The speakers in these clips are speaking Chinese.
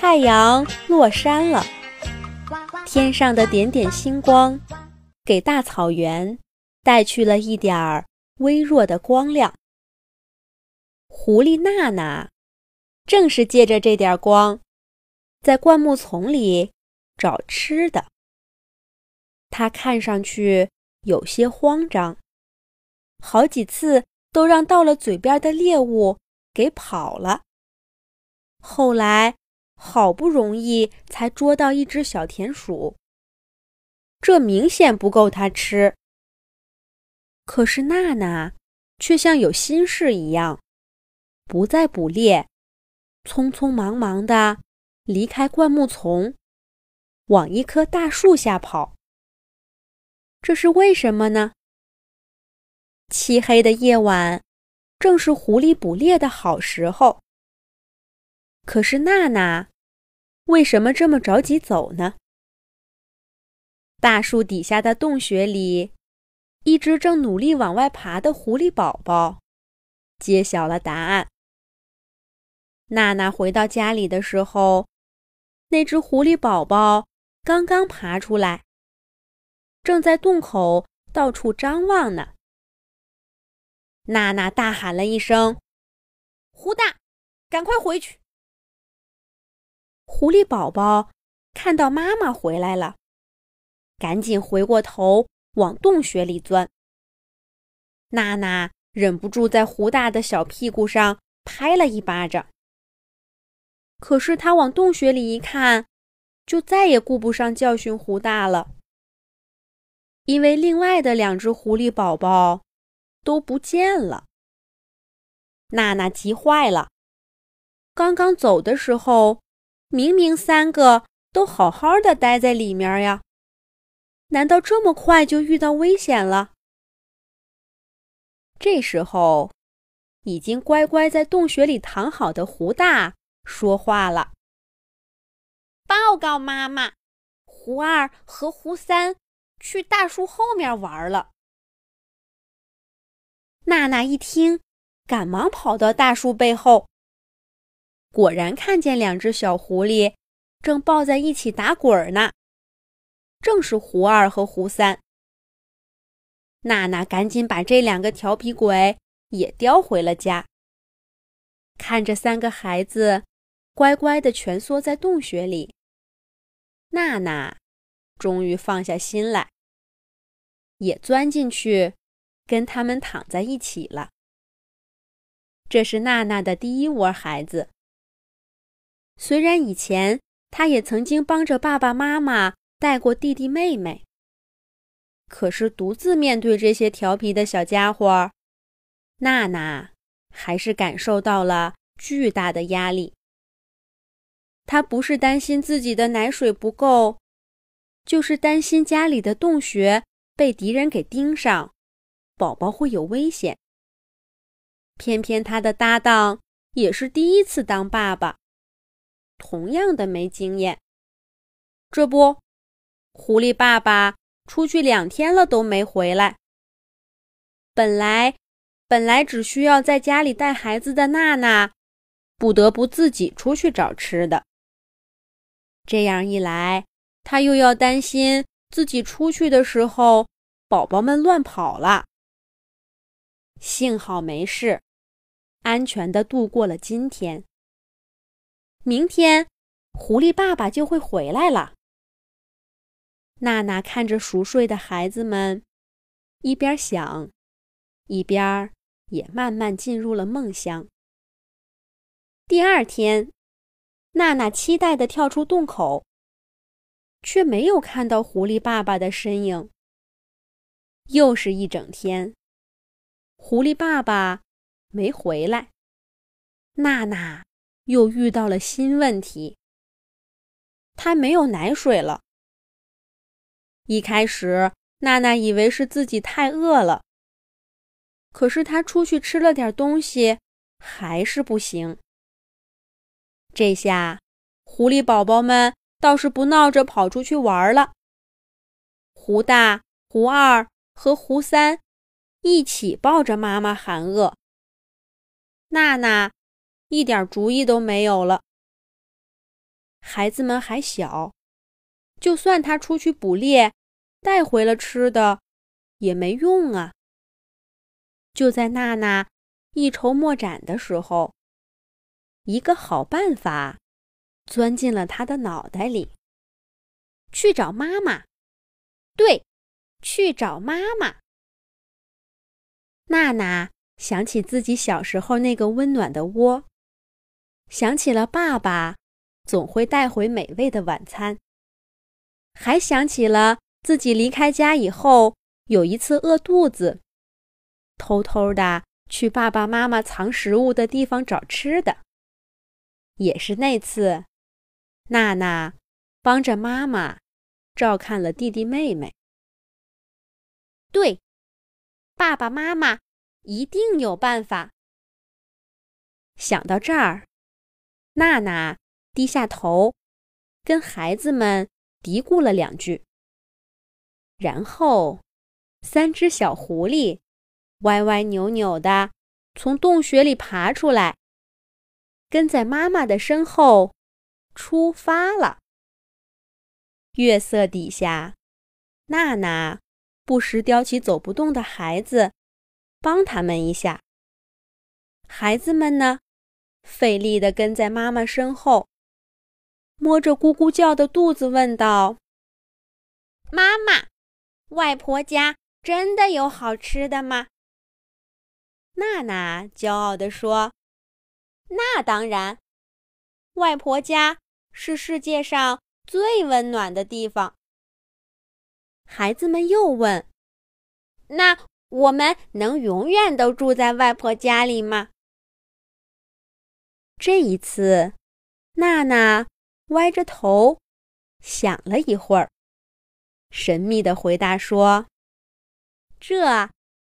太阳落山了，天上的点点星光给大草原带去了一点儿微弱的光亮。狐狸娜娜正是借着这点光，在灌木丛里找吃的。它看上去有些慌张，好几次都让到了嘴边的猎物给跑了。后来。好不容易才捉到一只小田鼠，这明显不够它吃。可是娜娜却像有心事一样，不再捕猎，匆匆忙忙的离开灌木丛，往一棵大树下跑。这是为什么呢？漆黑的夜晚，正是狐狸捕猎的好时候。可是娜娜为什么这么着急走呢？大树底下的洞穴里，一只正努力往外爬的狐狸宝宝揭晓了答案。娜娜回到家里的时候，那只狐狸宝宝刚刚爬出来，正在洞口到处张望呢。娜娜大喊了一声：“胡大，赶快回去！”狐狸宝宝看到妈妈回来了，赶紧回过头往洞穴里钻。娜娜忍不住在狐大的小屁股上拍了一巴掌。可是他往洞穴里一看，就再也顾不上教训胡大了，因为另外的两只狐狸宝宝都不见了。娜娜急坏了，刚刚走的时候。明明三个都好好的待在里面呀，难道这么快就遇到危险了？这时候，已经乖乖在洞穴里躺好的胡大说话了：“报告妈妈，胡二和胡三去大树后面玩了。”娜娜一听，赶忙跑到大树背后。果然看见两只小狐狸正抱在一起打滚呢，正是胡二和胡三。娜娜赶紧把这两个调皮鬼也叼回了家。看着三个孩子乖乖的蜷缩在洞穴里，娜娜终于放下心来，也钻进去跟他们躺在一起了。这是娜娜的第一窝孩子。虽然以前他也曾经帮着爸爸妈妈带过弟弟妹妹，可是独自面对这些调皮的小家伙，娜娜还是感受到了巨大的压力。她不是担心自己的奶水不够，就是担心家里的洞穴被敌人给盯上，宝宝会有危险。偏偏他的搭档也是第一次当爸爸。同样的没经验，这不，狐狸爸爸出去两天了都没回来。本来，本来只需要在家里带孩子的娜娜，不得不自己出去找吃的。这样一来，他又要担心自己出去的时候，宝宝们乱跑了。幸好没事，安全的度过了今天。明天，狐狸爸爸就会回来了。娜娜看着熟睡的孩子们，一边想，一边也慢慢进入了梦乡。第二天，娜娜期待地跳出洞口，却没有看到狐狸爸爸的身影。又是一整天，狐狸爸爸没回来，娜娜。又遇到了新问题，他没有奶水了。一开始，娜娜以为是自己太饿了，可是她出去吃了点东西，还是不行。这下，狐狸宝宝们倒是不闹着跑出去玩了。胡大、胡二和胡三一起抱着妈妈喊饿。娜娜。一点主意都没有了。孩子们还小，就算他出去捕猎，带回了吃的，也没用啊。就在娜娜一筹莫展的时候，一个好办法钻进了他的脑袋里：去找妈妈。对，去找妈妈。娜娜想起自己小时候那个温暖的窝，想起了爸爸总会带回美味的晚餐，还想起了自己离开家以后有一次饿肚子，偷偷的去爸爸妈妈藏食物的地方找吃的。也是那次，娜娜帮着妈妈。照看了弟弟妹妹。对，爸爸妈妈一定有办法。想到这儿，娜娜低下头，跟孩子们嘀咕了两句。然后，三只小狐狸歪歪扭扭的从洞穴里爬出来，跟在妈妈的身后出发了。月色底下，娜娜不时叼起走不动的孩子，帮他们一下。孩子们呢，费力地跟在妈妈身后，摸着咕咕叫的肚子，问道：“妈妈，外婆家真的有好吃的吗？”娜娜骄傲地说：“那当然，外婆家是世界上。”最温暖的地方。孩子们又问：“那我们能永远都住在外婆家里吗？”这一次，娜娜歪着头想了一会儿，神秘的回答说：“这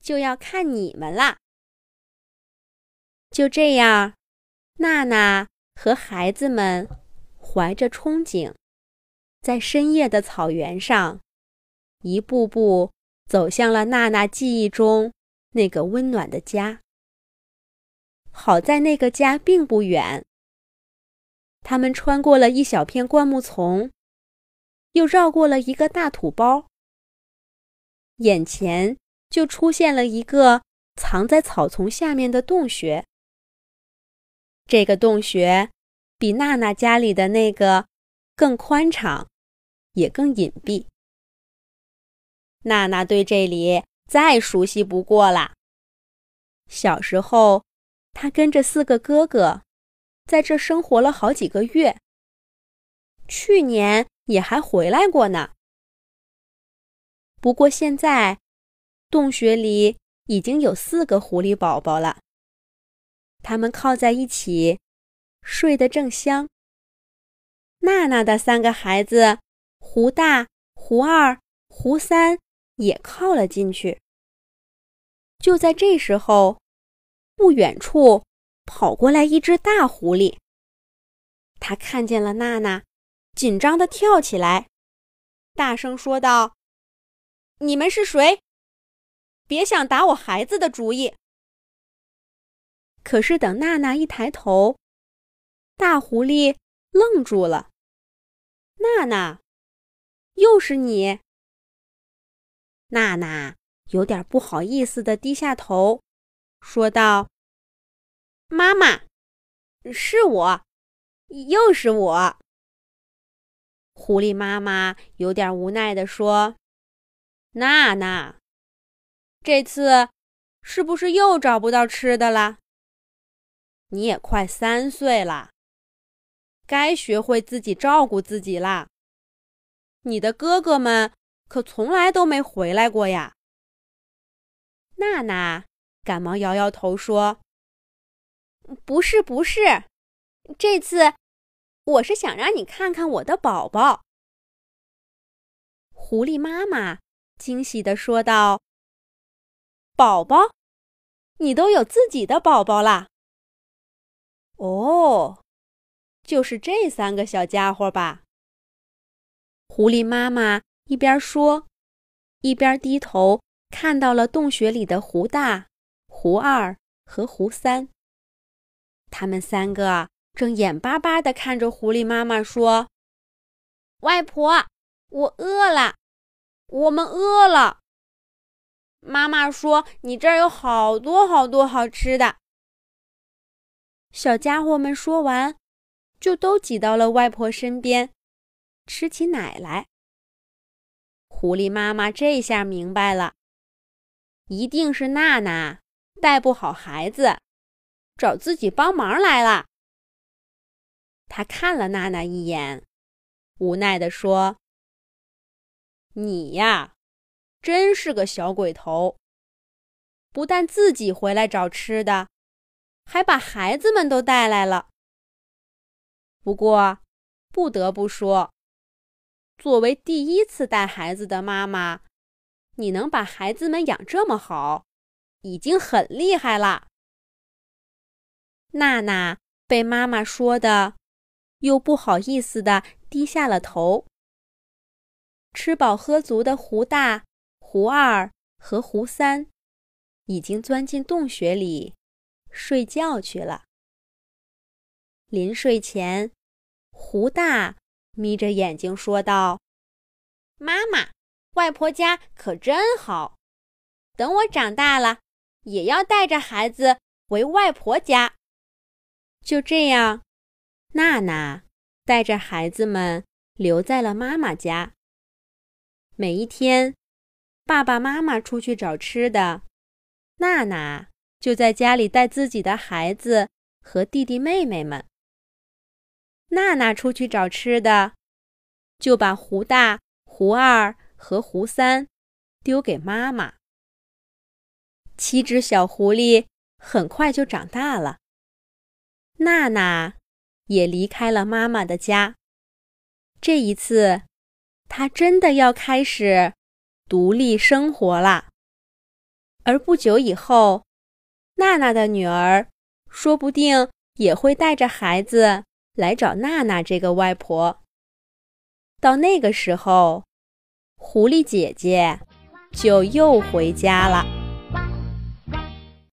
就要看你们啦。”就这样，娜娜和孩子们怀着憧憬。在深夜的草原上，一步步走向了娜娜记忆中那个温暖的家。好在那个家并不远。他们穿过了一小片灌木丛，又绕过了一个大土包，眼前就出现了一个藏在草丛下面的洞穴。这个洞穴比娜娜家里的那个更宽敞。也更隐蔽。娜娜对这里再熟悉不过了。小时候，他跟着四个哥哥，在这生活了好几个月。去年也还回来过呢。不过现在，洞穴里已经有四个狐狸宝宝了。他们靠在一起，睡得正香。娜娜的三个孩子。胡大、胡二、胡三也靠了进去。就在这时候，不远处跑过来一只大狐狸。他看见了娜娜，紧张地跳起来，大声说道：“你们是谁？别想打我孩子的主意！”可是等娜娜一抬头，大狐狸愣住了。娜娜。又是你，娜娜有点不好意思的低下头，说道：“妈妈，是我，又是我。”狐狸妈妈有点无奈的说：“娜娜，这次是不是又找不到吃的了？你也快三岁了，该学会自己照顾自己啦。”你的哥哥们可从来都没回来过呀。娜娜赶忙摇摇头说：“不是，不是，这次我是想让你看看我的宝宝。”狐狸妈妈惊喜地说道：“宝宝，你都有自己的宝宝啦？哦，就是这三个小家伙吧？”狐狸妈妈一边说，一边低头看到了洞穴里的胡大、胡二和胡三。他们三个正眼巴巴地看着狐狸妈妈说：“外婆，我饿了，我们饿了。”妈妈说：“你这儿有好多好多好吃的。”小家伙们说完，就都挤到了外婆身边，吃起奶来。狐狸妈妈这下明白了，一定是娜娜带不好孩子，找自己帮忙来了。他看了娜娜一眼，无奈地说：“你呀。”真是个小鬼头！不但自己回来找吃的，还把孩子们都带来了。不过，不得不说，作为第一次带孩子的妈妈，你能把孩子们养这么好，已经很厉害了。娜娜被妈妈说的，又不好意思的低下了头。吃饱喝足的胡大。胡二和胡三已经钻进洞穴里睡觉去了。临睡前，胡大眯着眼睛说道：“妈妈，外婆家可真好，等我长大了，也要带着孩子回外婆家。”就这样，娜娜带着孩子们留在了妈妈家。每一天。爸爸妈妈出去找吃的，娜娜就在家里带自己的孩子和弟弟妹妹们。娜娜出去找吃的，就把胡大、胡二和胡三丢给妈妈。七只小狐狸很快就长大了，娜娜也离开了妈妈的家。这一次，她真的要开始。独立生活啦。而不久以后，娜娜的女儿说不定也会带着孩子来找娜娜这个外婆。到那个时候，狐狸姐姐就又回家了。